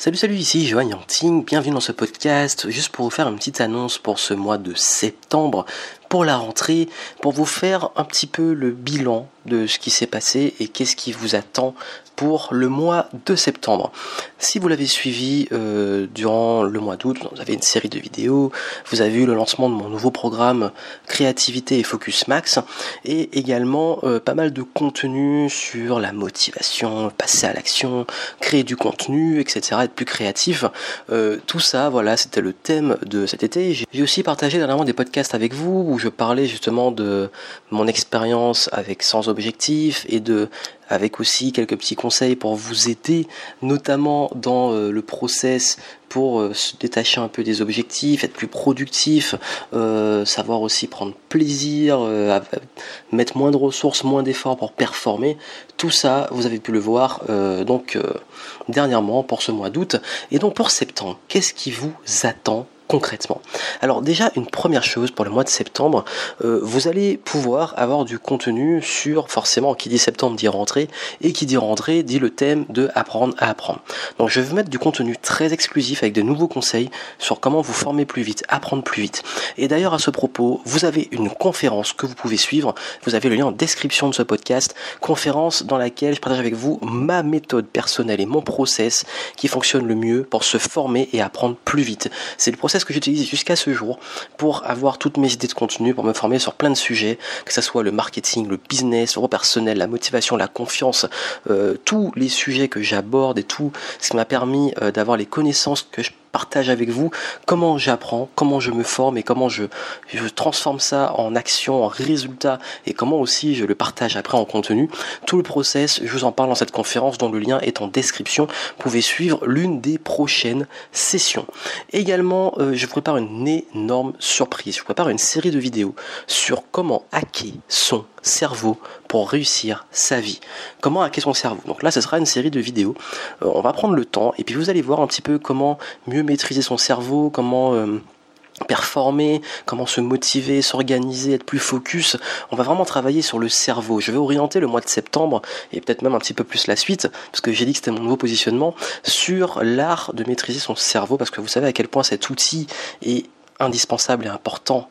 Salut salut ici Johan Yanting, bienvenue dans ce podcast. Juste pour vous faire une petite annonce pour ce mois de septembre pour la rentrée, pour vous faire un petit peu le bilan de ce qui s'est passé et qu'est-ce qui vous attend pour le mois de septembre. Si vous l'avez suivi euh, durant le mois d'août, vous avez une série de vidéos, vous avez vu le lancement de mon nouveau programme Créativité et Focus Max, et également euh, pas mal de contenu sur la motivation, passer à l'action, créer du contenu, etc., être plus créatif. Euh, tout ça, voilà, c'était le thème de cet été. J'ai aussi partagé dernièrement des podcasts avec vous où je parlais justement de mon expérience avec Sans Objectif et de avec aussi quelques petits conseils pour vous aider, notamment dans euh, le process pour euh, se détacher un peu des objectifs, être plus productif, euh, savoir aussi prendre plaisir, mettre moins de ressources, moins d'efforts pour performer. Tout ça, vous avez pu le voir donc dernièrement pour ce mois d'août. Et donc pour septembre, qu'est-ce qui vous attend concrètement Alors déjà, une première chose pour le mois de septembre, euh, vous allez pouvoir avoir du contenu sur, forcément, qui dit septembre dit rentrée, et qui dit rentrée dit le thème de apprendre à apprendre. Donc je vais vous mettre du contenu très exclusif avec de nouveaux conseils sur comment vous former plus vite, apprendre plus vite. Et d'ailleurs à ce propos, vous avez une conférence que vous pouvez suivre, vous avez le lien en description de ce podcast, conférence dans laquelle je partage avec vous ma méthode personnelle et mon process qui fonctionne le mieux pour se former et apprendre plus vite. C'est le process que j'utilise jusqu'à ce jour pour avoir toutes mes idées de contenu, pour me former sur plein de sujets, que ce soit le marketing, le business, le personnel, la motivation, la confiance, euh, tous les sujets que j'aborde et tout ce qui m'a permis euh, d'avoir les connaissances que je partage avec vous comment j'apprends, comment je me forme et comment je, je transforme ça en action, en résultat et comment aussi je le partage après en contenu. Tout le process, je vous en parle dans cette conférence dont le lien est en description. Vous pouvez suivre l'une des prochaines sessions. Également, euh, je vous prépare une énorme surprise. Je vous prépare une série de vidéos sur comment hacker son cerveau pour réussir sa vie. Comment hacker son cerveau? Donc là, ce sera une série de vidéos. Euh, on va prendre le temps et puis vous allez voir un petit peu comment mieux maîtriser son cerveau, comment... Euh, performer, comment se motiver, s'organiser, être plus focus. On va vraiment travailler sur le cerveau. Je vais orienter le mois de septembre et peut-être même un petit peu plus la suite, parce que j'ai dit que c'était mon nouveau positionnement, sur l'art de maîtriser son cerveau, parce que vous savez à quel point cet outil est indispensable et important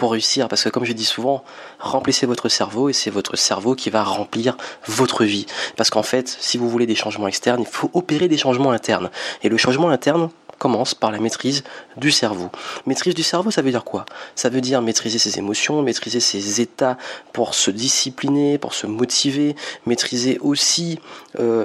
pour réussir parce que comme je dis souvent, remplissez votre cerveau et c'est votre cerveau qui va remplir votre vie. Parce qu'en fait, si vous voulez des changements externes, il faut opérer des changements internes. Et le changement interne commence par la maîtrise du cerveau. Maîtrise du cerveau, ça veut dire quoi? Ça veut dire maîtriser ses émotions, maîtriser ses états pour se discipliner, pour se motiver, maîtriser aussi euh,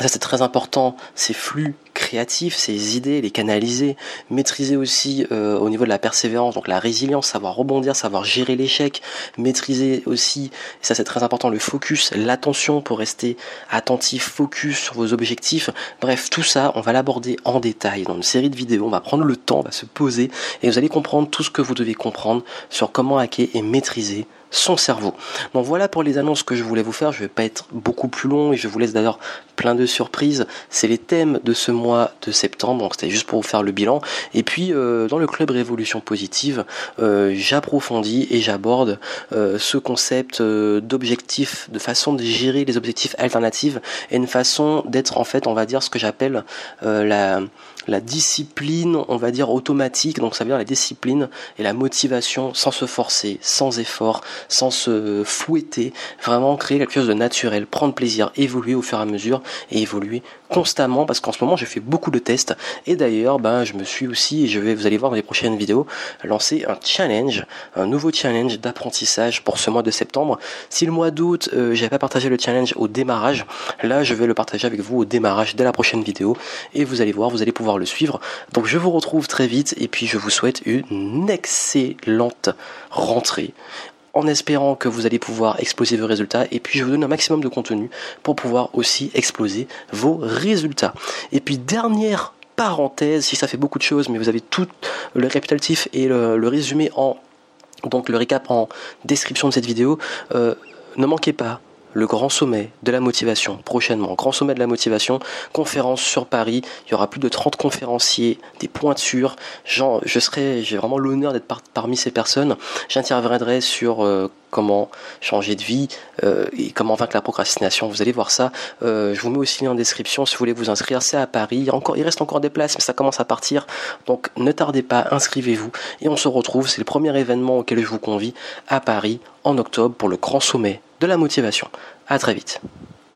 ça c'est très important, ces flux créatifs, ces idées, les canaliser, maîtriser aussi euh, au niveau de la persévérance, donc la résilience, savoir rebondir, savoir gérer l'échec, maîtriser aussi, ça c'est très important, le focus, l'attention pour rester attentif, focus sur vos objectifs. Bref, tout ça, on va l'aborder en détail dans une série de vidéos, on va prendre le temps, on va se poser, et vous allez comprendre tout ce que vous devez comprendre sur comment hacker et maîtriser son cerveau. Donc voilà pour les annonces que je voulais vous faire. Je vais pas être beaucoup plus long et je vous laisse d'ailleurs plein de surprises. C'est les thèmes de ce mois de septembre. Donc c'était juste pour vous faire le bilan. Et puis euh, dans le club Révolution Positive, euh, j'approfondis et j'aborde euh, ce concept d'objectif, de façon de gérer les objectifs alternatifs et une façon d'être en fait, on va dire ce que j'appelle la la discipline, on va dire automatique, donc ça veut dire la discipline et la motivation sans se forcer, sans effort, sans se fouetter, vraiment créer quelque chose de naturel, prendre plaisir, évoluer au fur et à mesure et évoluer constamment parce qu'en ce moment je fais beaucoup de tests et d'ailleurs ben je me suis aussi et je vais vous allez voir dans les prochaines vidéos lancer un challenge, un nouveau challenge d'apprentissage pour ce mois de septembre. Si le mois d'août euh, j'avais pas partagé le challenge au démarrage, là je vais le partager avec vous au démarrage dès la prochaine vidéo et vous allez voir, vous allez pouvoir le suivre. Donc je vous retrouve très vite et puis je vous souhaite une excellente rentrée en espérant que vous allez pouvoir exploser vos résultats et puis je vous donne un maximum de contenu pour pouvoir aussi exploser vos résultats. Et puis dernière parenthèse, si ça fait beaucoup de choses, mais vous avez tout le récapitulatif et le, résumé en donc le récap en description de cette vidéo. Euh, ne manquez pas le grand sommet de la motivation prochainement. Grand sommet de la motivation, conférence sur Paris. Il y aura plus de 30 conférenciers, des pointures. Genre, je serai, j'ai vraiment l'honneur d'être parmi ces personnes. J'interviendrai sur euh, comment changer de vie euh, et comment vaincre la procrastination. Vous allez voir ça. Euh, je vous mets aussi en description si vous voulez vous inscrire. C'est à Paris. Il reste encore des places, mais ça commence à partir. Donc ne tardez pas, inscrivez-vous et on se retrouve. C'est le premier événement auquel je vous convie à Paris en octobre pour le grand sommet de la motivation. À très vite.